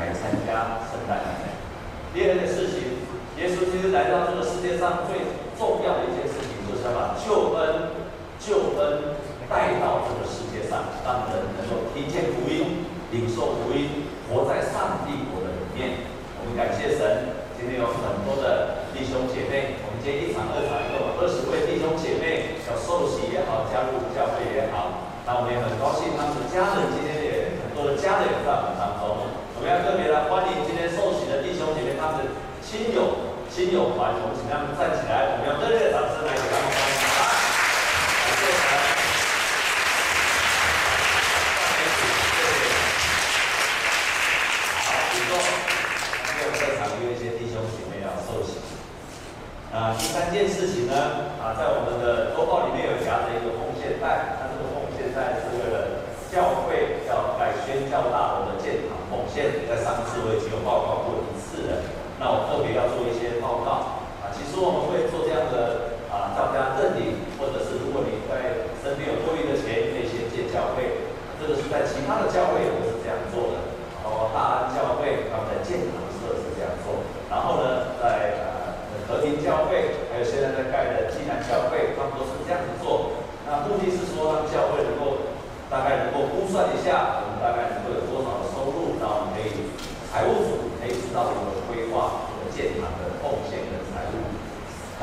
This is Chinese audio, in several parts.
来参加圣诞节。第二件事情，耶稣基督来到这个世界上最重要的一件事情，就是要把救恩、救恩带到这个世界上，让人能够听见福音、领受福音、活在上帝国的里面。我们感谢神，今天有很多的弟兄姐妹。我们今天一场、二场，有二十位弟兄姐妹要受洗也好，加入教会也好，那我们也很高兴，他们的家人今天也很多的家人也在我们当中。我们要特别来欢迎今天受洗的弟兄姐妹，他们的亲友、亲友团，我们请他们站起来，我们要热烈的掌声来给他们欢迎。好，感谢神。好，请坐。还有在场有一些弟兄姐妹要受洗。啊，第三件事情呢，啊，在我们的周报里面有夹着一个奉献袋，它这个奉献袋是为了教会要来宣教大楼的建堂奉献，在上次我已经有报告过一次了，那我特别要做一些报告。啊，其实我们会做这样的啊，大家认领，或者是如果你在身边有多余的钱，可以先借教会，这个是在其他的教会也都是这样做的，包括大安教会他们在建堂的时候是这样做，然后呢，在。和平教会，还有现在在盖的济南教会，他们都是这样子做。那目的是说，让教会能够大概能够估算一下，我们大概能够有多少的收入，然后我们可以财务组可以知道如何规划这个建堂的贡献跟财务。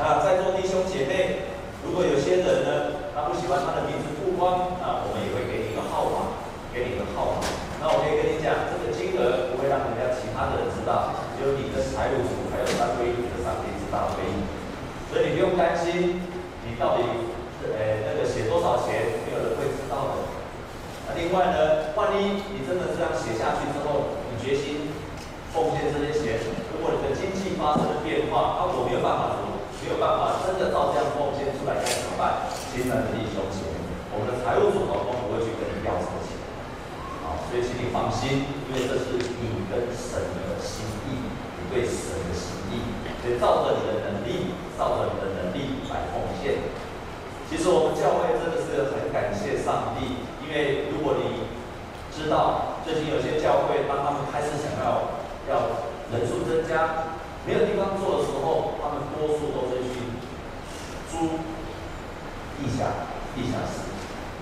那在座弟兄姐妹，如果有些人呢，他不喜欢他的名字曝光，那我们也会给你一个号码，给你一个号码。那我可以跟你讲，这个金额不会让人家其他的人知道，只有你的财务组还有三位一体的上帝。大会议，所以你不用担心，你到底是诶那个写多少钱，没有人会知道的。那另外呢，万一你真的这样写下去之后，你决心奉献这些钱，如果你的经济发生了变化，那我没有办法做，没有办法真的照这样奉献出来该怎么办？亲爱的弟兄姐妹，我们的财务组合都不会去跟你要这个钱，好，所以请你放心，因为这是你跟神的心意，你对神的心意。所以照着你的能力，照着你的能力来奉献。其实我们教会真的是很感谢上帝，因为如果你知道最近有些教会，当他们开始想要要人数增加，没有地方做的时候，他们多数都是去租地下地下室，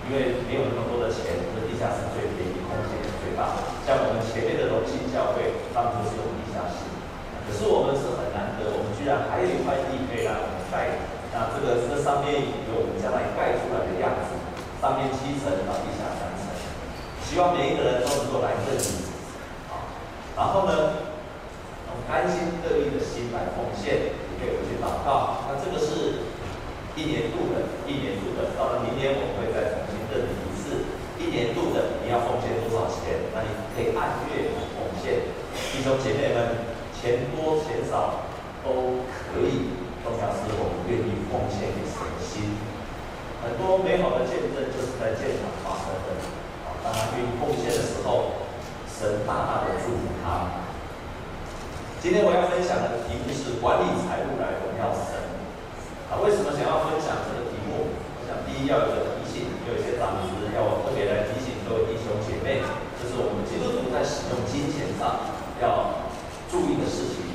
因为没有那么多的钱，这地下室最便宜，空间也最大。像我们前面的荣信教会，他们就是用地下室。可是我们是很难得，我们居然还有一块地可以让我们盖。那这个这上面有我们将来盖出来的样子，上面七层到地下三层，希望每一个人都能够来这里。好，然后呢，用甘心乐意的心来奉献，也可以回去祷告。那这个是一年度的，一年度的，到了明年我们会再重新认领一次。一年度的你要奉献多少钱？那你可以按月奉献。弟兄姐妹们。钱多钱少都可以，重要是我们愿意奉献给神心。很多美好的见证就是在现场发生的。当他愿意奉献的时候，神大大的祝福他。今天我要分享的题目是管理财务来荣耀神。啊，为什么想要分享这个题目？我想第一要有一个提醒，有一些长子要我特别来提醒各位弟兄姐妹，就是我们基督徒在使用金钱上要。注意的事情。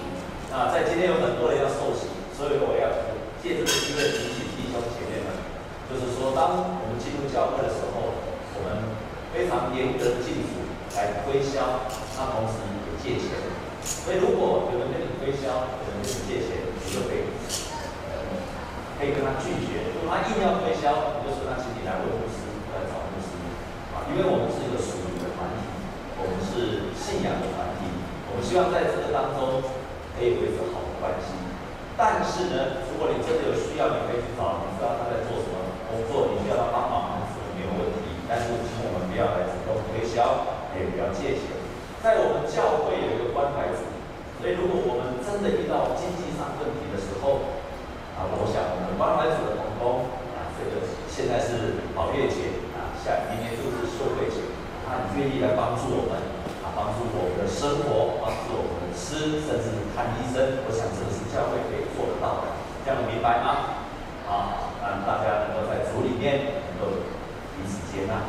那在今天有很多人要受洗，所以我要借这个机会提醒弟兄姐妹们，就是说，当我们进入教会的时候，我们非常严格的禁止来推销，那同时也借钱。所以如果有人跟你推销，有人跟你借钱，你就可以，呃，可以跟他拒绝。如果他硬要推销，你就说他请你来问牧师，来找牧师。啊，因为我们信仰的团体，我们希望在这个当中可以维持好的关系。但是呢，如果你真的有需要，你可以去找你知道他在做什么工作，你需要他帮忙是没有问题。但是请我们不要来主动推销，也不要借钱。在我们教会有一个关怀组，所以如果我们真的遇到经济上问题的时候，啊，我想我们关怀组的同工啊，这个现在是保月结啊，下明年就是受惠结，他愿意来帮。生活，帮助我们吃，甚至看医生。我想这个是教会可以做得到的，这样明白吗？好，让大家能够在主里面能够彼此接纳。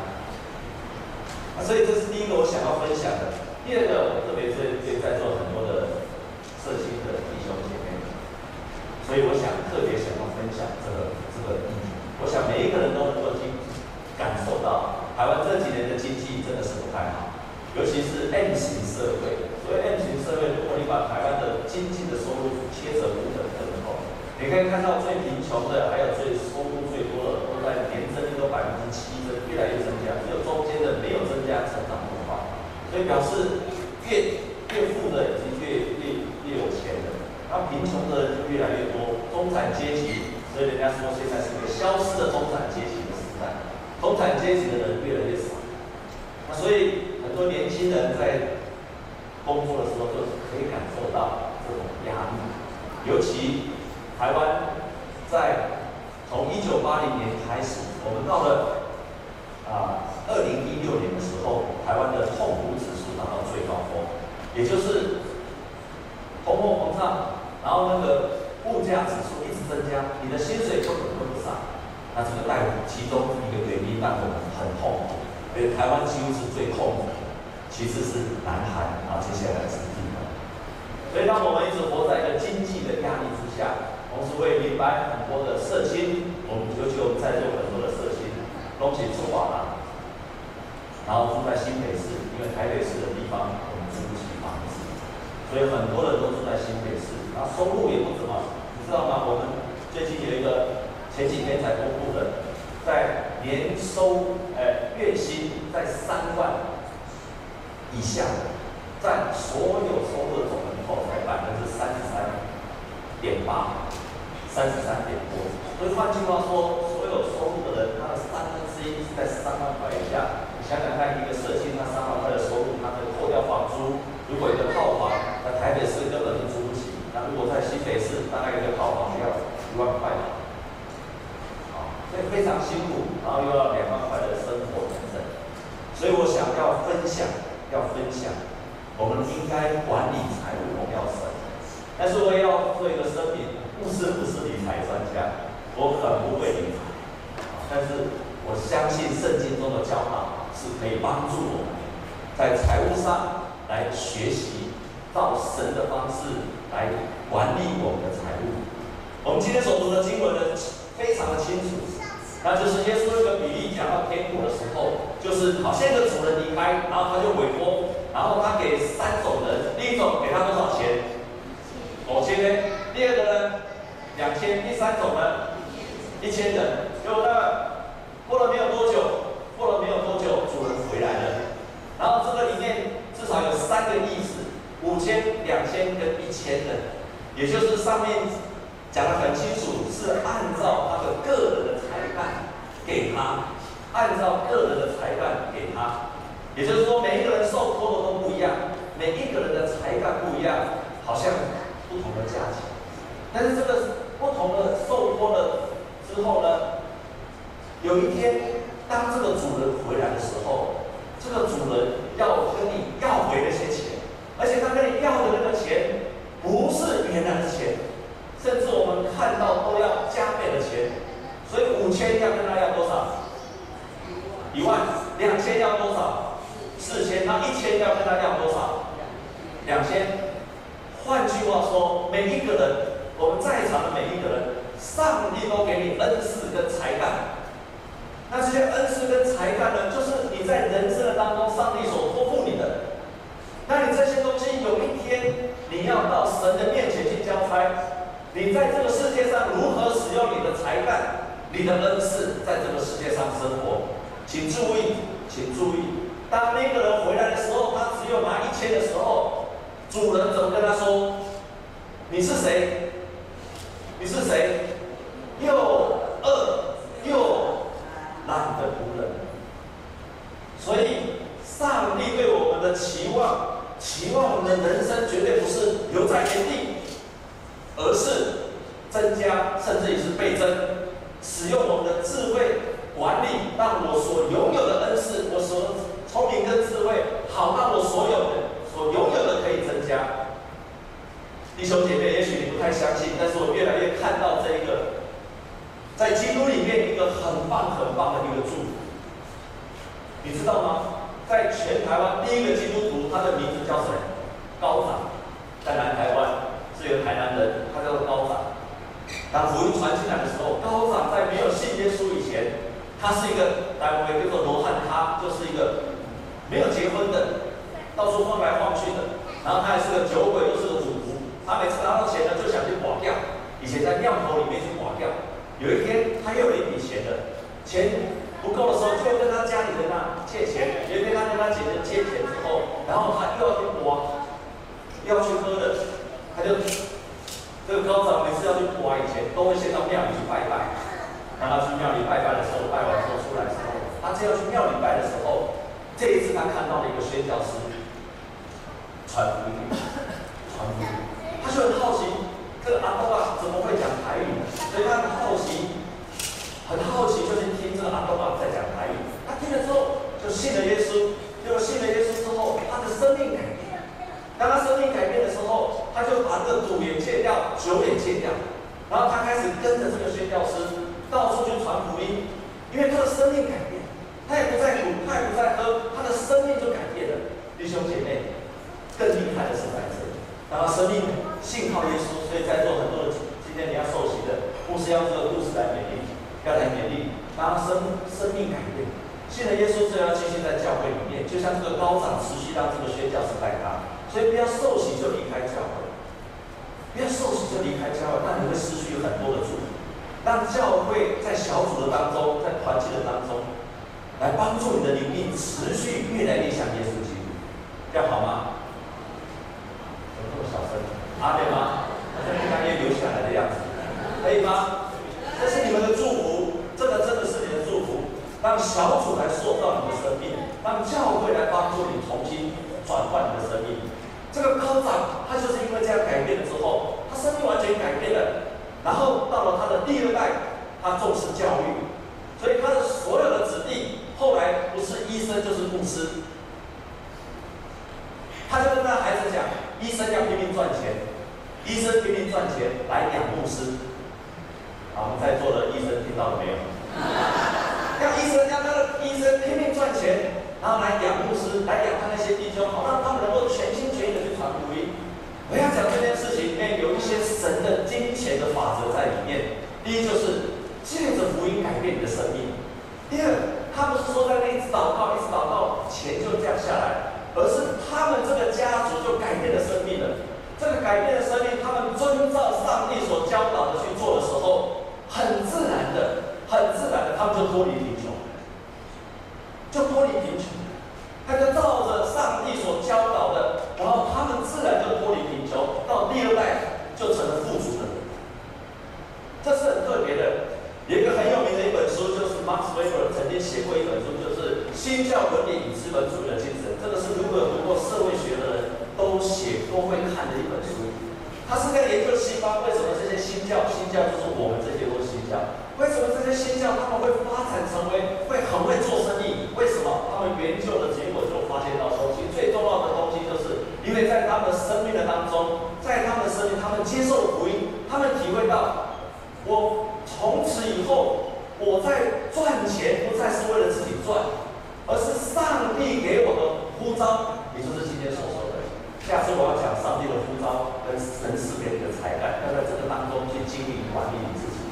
啊，所以这是第一个我想要分享的。第二个，我特别是对在座很多的社青的弟兄姐妹，所以我想特别想要分享这个这个意义。我想每一个人都能够经感受到，台湾这几年的经济，尤其是 M 型社会。所以 M 型社会，如果你把台湾的经济的收入切成五等份的话，你可以看到最贫穷的，还有最收入最多的，都在年增率都百分之七增，越来越增加。只有中间的没有增加，成长不快。所以表示越越富的已经越越越有钱的，那贫穷的人就越来越多，中产阶级。所以人家说，现在是一个消失的中产阶级的时代，中产阶级的人越来越少。那所以很多年轻人在工作的时候，就是可以感受到这种压力。尤其台湾在从一九八零年开始，我们到了啊二零一六年的时候，台湾的痛苦指数达到最高峰，也就是通货膨胀，然后那个物价指数一直。增加，你的薪水根本跟不上，那这个带其中一个原因让我们很痛苦。而且台湾几乎是最痛苦，其次是南韩，然后接下来是日本。所以当我们一直活在一个经济的压力之下，同时会明白很多的社青，我们尤其我们在座很多的社青，东西出完了，然后住在新北市，因为台北市的地方我们租不起房子，所以很多人都住在新北市，然后收入也不怎么，你知道吗？我们最近有一个前几天才公布的，在年收呃月薪在三万以下，占所有收入的总人口才百分之三十三点八，三十三点多。所以换句话说，所有收入的人，他的三分之一是在三万块以下。你想想看，一个社青他三万块的收入，他可以扣掉房租，如果一个套房在台北市根本就租不起，那如果在新北市，大概一个套房要。一万块，啊，所以非常辛苦，然后又要两万块的生活等等，所以我想要分享，要分享，我们应该管理财务，我们要省，但是我要做一个声明，牧师不是理财专家，我很不会理财，但是我相信圣经中的教导是可以帮助我们，在财务上来学习，到神的方式来管理我们的财务。我们今天所读的经文呢，非常的清楚，那就是耶稣一个比喻讲到天国的时候，就是好现在主人离开，然后他就委托，然后他给三种人，第一种给他多少钱？五千呢？第二个呢？两千？第三种呢？一千人。就那过了没有多久，过了没有多久，主人回来了，然后这个里面至少有三个意思：五千、两千跟一千的，也就是上面。讲得很清楚，是按照他的个人的才干给他，按照个人的才干给他，也就是说，每一个人受托的都不一样，每一个人的才干不一样，好像不同的价钱。但是这个不同的受托了之后呢，有一天当这个主人回来的时候，这个主人要跟你要回那些钱，而且他跟你要的那个钱不是原来的钱。甚至我们看到都要加倍的钱，所以五千要跟他要？一万。两千要多少？四千。那一千要跟他要多少？两千。换句话说，每一个人，我们在场的每一个人，上帝都给你恩赐跟才干。那这些恩赐跟才干呢，就是你在人生的当中，上帝所托付你的。那你这些东西有一天你要到神的面前去交差。你在这个世界上如何使用你的才干、你的恩赐，在这个世界上生活？请注意，请注意，当那个人回来的时候，他只有拿一千的时候，主人怎么跟他说？你是谁？你是谁？又饿又懒的仆人。所以，上帝对我们的期望，期望我们的人生绝对不是留在原地。而是增加，甚至于是倍增，使用我们的智慧，管理，让我所拥有的恩赐，我所聪明跟智慧，好让我所有的所拥有的可以增加。弟兄姐妹，也许你不太相信，但是我越来越看到这一个，在基督里面一个很棒很棒的一个祝福。你知道吗？在全台湾第一个基督徒，他的名字叫谁？高长，在南台湾是一个台南人，他叫做高长。当福音传进来的时候，高长在没有信耶稣以前，他是一个单位叫做罗汉，他就是一个没有结婚的，到处晃来晃去的。然后他还是个酒鬼，又是个赌徒。他每次拿到钱呢，就想去刮掉。以前在庙头里面去刮掉。有一天，他又有一笔钱的，钱不够的时候，就跟他家里人啊借钱。有一天，他跟他姐姐借钱之后，然后他又要去刮，又要去喝的，他就。这个高长每次要去刮以前，都会先到庙里去拜拜。当他去庙里拜拜的时候，拜完之后出来的时候，他只要去庙里拜的时候，这一次他看到了一个水饺师传福音，传福音，他就很好奇，这个阿公啊怎么会讲台语？所以他很好奇，很好奇，就去听这个阿公啊在讲台语。他听了之后，就信了耶稣。结果信了耶稣之后，他的生命改变。当他生命改变的时候，他就把这个赌也戒掉，酒也戒掉，然后他开始跟着这个宣教师到处去传福音，因为他的生命改变，他也不再赌，他也不再喝，他的生命就改变了。弟兄姐妹，更厉害的是在这里，当他生命信靠耶稣，所以在座很多人今天你要受洗的，牧师要这个故事来勉励，要来勉励，让生生命改变，信了耶稣之后要继续在教会里面，就像这个高长持续让这个宣教师带他。所以不要受洗就离开教会，不要受洗就离开教会，那你会失去很多的祝福。让教会在小组的当中，在团契的当中，来帮助你的灵命持续越来越像耶稣基督，这样好吗？怎么这么小声？阿门吗？好像越来越流下来的样子，可以吗？这是你们的祝福，这个真的是你的祝福。让小组来塑造你的生命，让教会来帮助你重新转换你的生命。这个高长，他就是因为这样改变了之后，他生命完全改变了。然后到了他的第二代，他重视教育，所以他的所有的子弟后来不是医生就是牧师。他就跟他孩子讲：医生要拼命赚钱，医生拼命赚钱来养牧师。好，我们在座的医生听到了没有？要医生要他的医生拼命赚钱，然后来养牧师，来养他那些弟兄，好让他们能够全心。福音，我要讲这件事情里面有一些神的金钱的法则在里面。第一就是借着福音改变你的生命；第二，他不是说在那一直祷告，一直祷告，钱就降下来，而是他们这个家族就改变了生命了。这个改变的生命，他们遵照上帝所教导的去做的时候，很自然的、很自然的，他们就脱离贫穷，就脱离贫穷。他就照着上帝所教导的，然后他们自然就脱离贫穷，到第二代就成了富足的人。这是很特别的。有一个很有名的一本书，就是 Max Weber 曾经写过一本书，就是《新教伦理与资本主义的精神》。这个是如果有读过社会学的人都写都会看的一本书。他是在研究西方为什么这些新教，新教就是我们这些都是新教。为什么这些新教他们会发展成为会很会做生意？为什么他们研究的结果就发现到说，其实最重要的东西就是，因为在他们的生命的当中，在他们的生命，他们接受了福音，他们体会到，我从此以后，我在赚钱不再是为了自己赚，而是上帝给我的呼召，也就是今天所说的。下次我要讲上帝的呼召跟神赐给你的才干，要在这个当中去经营管理你自己。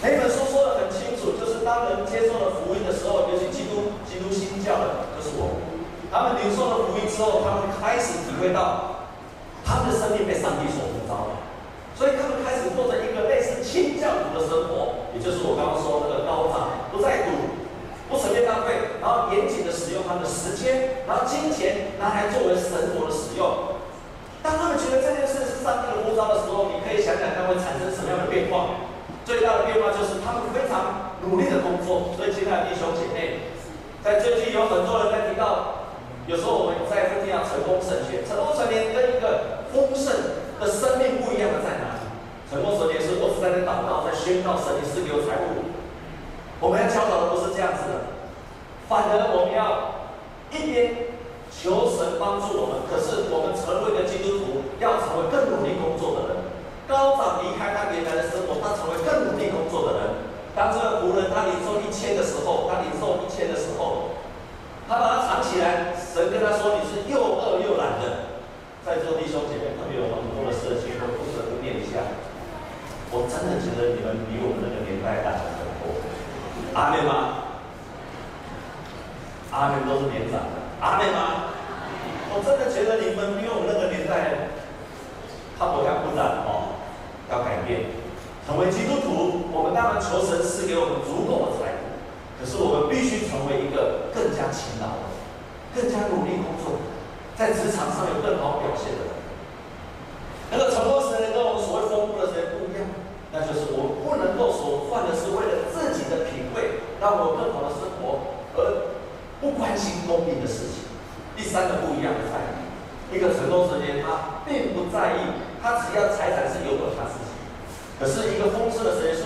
那本书说得很清楚，就是当人接受了福音的时候，尤其基督基督新教的，就是我们。他们领受了福音之后，他们开始体会到，他们的生命被上帝所呼召了，所以他们开始过着一个类似清教徒的生活，也就是我刚刚说那个高长，不再赌，不随便浪费，然后严谨的使用他们的时间，然后金钱拿来作为神国的使用。当他们觉得这件事是上帝的呼召的时候，你可以想想他会产生什么样的变化。最大的变化就是他们非常努力的工作，所以亲爱的弟兄姐妹，在最近有很多人在提到，有时候我们在分享成功神学，成功神学跟一个丰盛的生命不一样的在哪里？成功神学是我是在那祷告，在宣告神你赐给我财富，我们要教导的不是这样子的，反而我们要一边求神帮助我们，可是我们成为的基督徒，要成为更努力工作的人。高长离开他原来的生活，他成为更努力工作的人。当这个仆人他领受一千的时候，他领受一千的时候，他把它藏起来。神跟他说：“你是又饿又懒的。”在座弟兄姐妹，特别有很多的社区，我不得不念一下。我真的觉得你们比我们那个年代大很多。阿妹吗？阿妹都是年长的。阿妹吗？我真的觉得你们比我们那个年代，他不要不然哦，要改变，成为基督徒。我们当然求神赐给我们足够的，可是我们必须成为一个更加勤劳的、更加努力工作，在职场上有更好表现的人。那个成功的人跟我们所谓丰富的人不一样，那就是我们不能够所犯的是为了自己的品味，让我更好的生活，而不关心公平的事情。第三个不一样的在于，一个成功的人他并不在意，他只要财产是由我他自己。可是一个丰，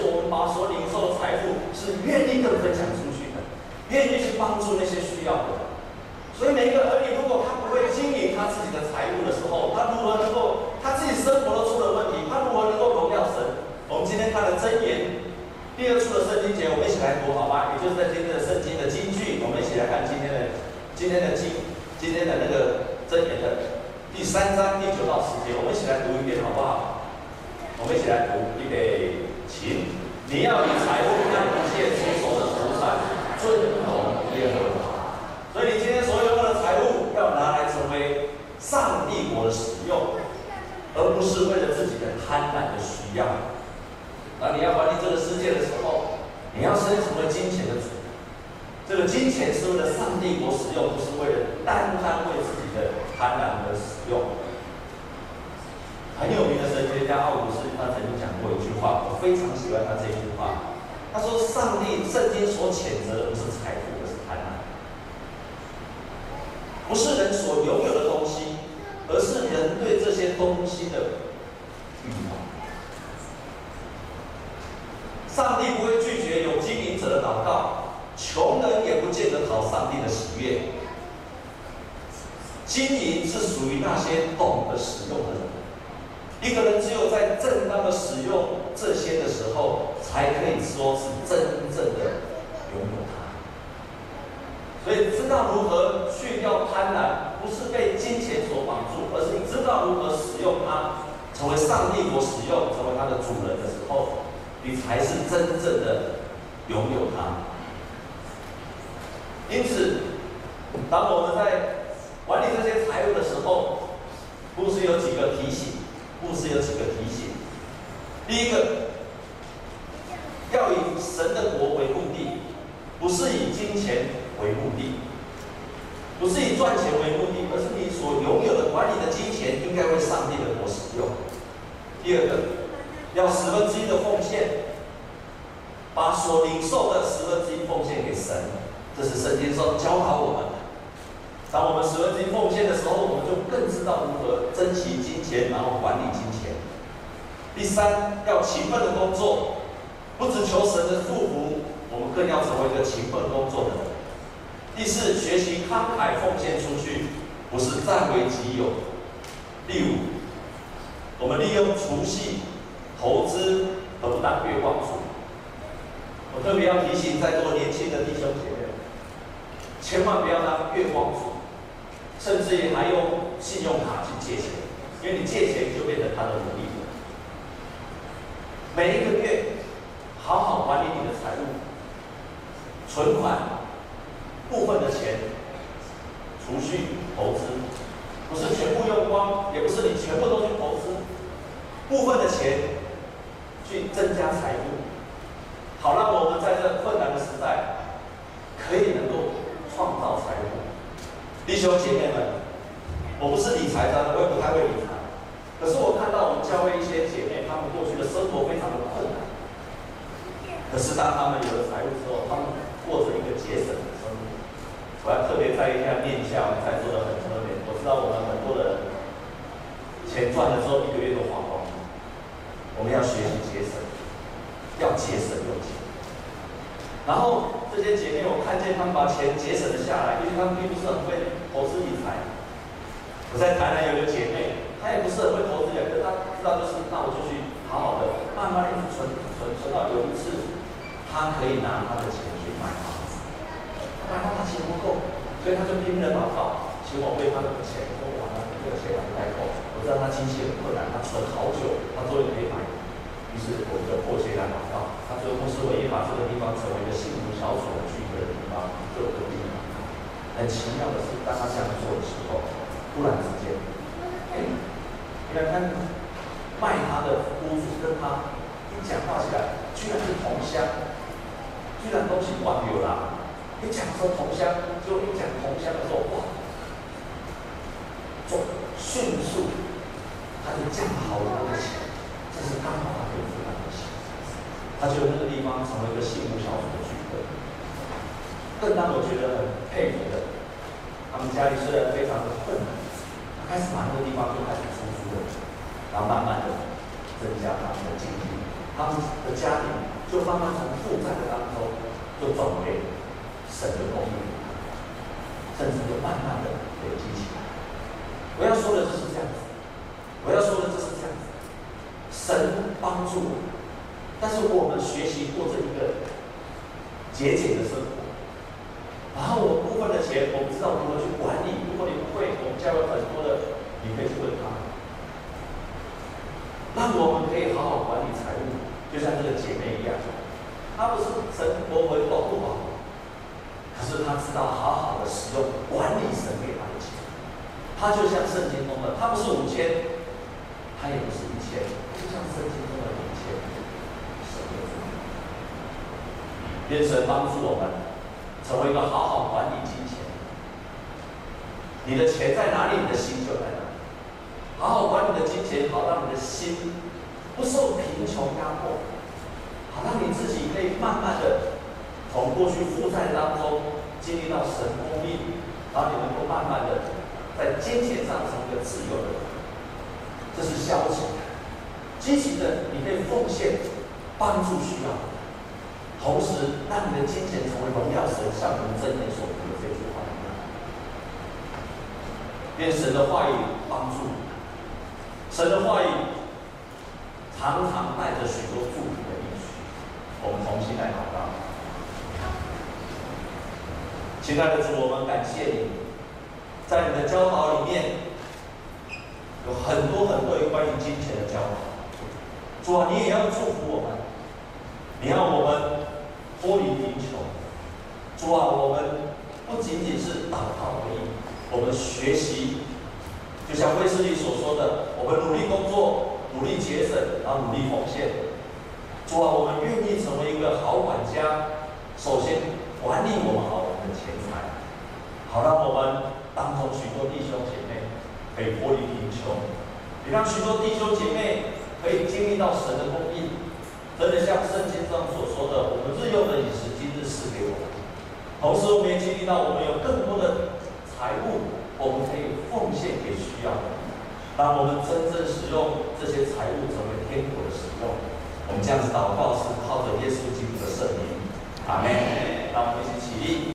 我们把所领受的财富是愿意的分享出去的，愿意去帮助那些需要的。所以每一个儿女，如果他不会经营他自己的财务的时候，他如何能够他自己生活都出了问题，他如何能够荣耀神？我们今天看了箴言第二处的圣经节，我们一起来读好吗？也就是在今天的圣经的金句，我们一起来看今天的今天的经。今天的那个箴言的第三章第九到十节，我们一起来读一遍，好不好？我们一起来读，预备行。你要以财物和一切出手的出产尊荣耶和华。所以你今天所有的财物要拿来成为上帝国的使用，而不是为了自己的贪婪的需要。当你要管理这个世界的时候，你要先成为金钱的主。这个金钱是为了上帝国使用，不是为了单单为自己的贪婪而使用。很有名的神学家奥古斯他曾经讲过一句话，我非常喜欢他这一句话。他说：“上帝圣经所谴责的不是财富，而是贪婪，不是人所拥有的东西，而是人对这些东西的欲望。上帝不会拒绝有经营者的祷告。”穷人也不见得讨上帝的喜悦。经营是属于那些懂得使用的人。一个人只有在正当的使用这些的时候，才可以说是真正的拥有它。所以，知道如何去掉贪婪，不是被金钱所绑住，而是你知道如何使用它，成为上帝所使用，成为它的主人的时候，你才是真正的拥有它。因此，当我们在管理这些财务的时候，牧师有几个提醒，牧师有几个提醒。第一个，要以神的国为目的，不是以金钱为目的，不是以赚钱为目的，而是你所拥有的管理的金钱应该为上帝的国使用。第二个，要十分之一的奉献，把所领受的十分之一奉献给神。这是圣经上教导我们的。当我们十分之一奉献的时候，我们就更知道如何珍惜金钱，然后管理金钱。第三，要勤奋的工作，不只求神的祝福，我们更要成为一个勤奋工作的人。第四，学习慷慨奉献出去，不是占为己有。第五，我们利用储蓄、投资，而不当月光族。我特别要提醒在座年轻的弟兄姐妹。千万不要当月光族，甚至于还用信用卡去借钱，因为你借钱就变成他的奴隶。每一个月好好管理你的财务，存款部分的钱，储蓄投资，不是全部用光，也不是你全部都去投资，部分的钱去增加财富，好让我们在这困难的时代可以能够。创造财富，弟兄姐妹们，我不是理财的，我也不太会理财。可是我看到我们教会一些姐妹，她们过去的生活非常的困难。可是当他们有了财富之后，他们过着一个节省的生活。我要特别在意一下面向在座的很多人，我知道我们很多的钱赚了之后，一个月都花光了。我们要学习节省，要节省用钱。然后这些姐妹，我看见她们把钱节省了下来，因为她们并不是很会投资理财。我在台南有个姐妹，她也不是很会投资理财，她知道就是，那我就去好好的慢慢的存存存到有一次，他可以拿他的钱去买房子，但是她钱不够，所以他就拼命的祷告，请我为他的钱做完了这个钱来代购。我知道他经济很困难，他存好久，他终于可以买。于是我们就迫切来祷告，他最后牧师也把这个地方成为一个幸福小组聚会的地方，就可以。很奇妙的是，当他这样做的时候，突然之间，哎，原来他卖他的屋子跟他一讲话起来，居然是同乡，居然都是网友啦。一讲说同乡，就一讲同乡的时候，哇，就迅速他就降好多的钱。这是刚好他可以负担得起，他觉得那个地方成为一个幸福小组的聚会。更让我觉得很佩服的，他们家里虽然非常的困难，他开始把那个地方就开始出租了，然后慢慢的增加他们的经济，他们的家庭就慢慢从负债的当中就转为神的供应，甚至就慢慢的累积起来。我要说的就是这样子，我要说的就是这样子。神帮助我，但是我们学习过这一个节俭的生活，然后我部分的钱我不知道如何去管理。如果你不会，我们教会很多的，你可以去问他。让我们可以好好管理财务，就像这个姐妹一样，她不是神活活保护好，可是她知道好好的使用管理神给她的钱。她就像圣经中的，她不是五千，她也不是一千。就像圣经中的一千，神的主，愿神帮助我们成为一个好好管理金钱。你的钱在哪里，你的心就在哪里。好好管理你的金钱，好让你的心不受贫穷压迫，好让你自己可以慢慢的从过去负债当中经历到神供应，然后你能够慢慢的在金钱上成为一个自由的人。这是消极的。积极的，你可以奉献，帮助需要，同时让你的金钱成为荣耀神、像我们真言所读的这句话。愿神的话语帮助你，神的话语常常带着许多祝福的应许。我们重新来祷告。亲爱的主，我们感谢你，在你的教导里面有很多很多有关于金钱的教导。主啊，你也要祝福我们，你要我们脱离贫穷。主啊，我们不仅仅是祷告而已，我们学习，就像卫斯理所说的，我们努力工作，努力节省，然后努力奉献。主啊，我们愿意成为一个好管家，首先管理我们好我们的钱财，好让我们当中许多弟兄姐妹可以脱离贫穷，也让许多弟兄姐妹。可以经历到神的供应，真的像圣经上所说的，我们日用的饮食，今日赐给我们。同时，我们也经历到，我们有更多的财物，我们可以奉献给需要的。当我们真正使用这些财物成为天国的使用。我们这样子祷告是靠着耶稣基督的圣灵，阿门。让我们一起起立。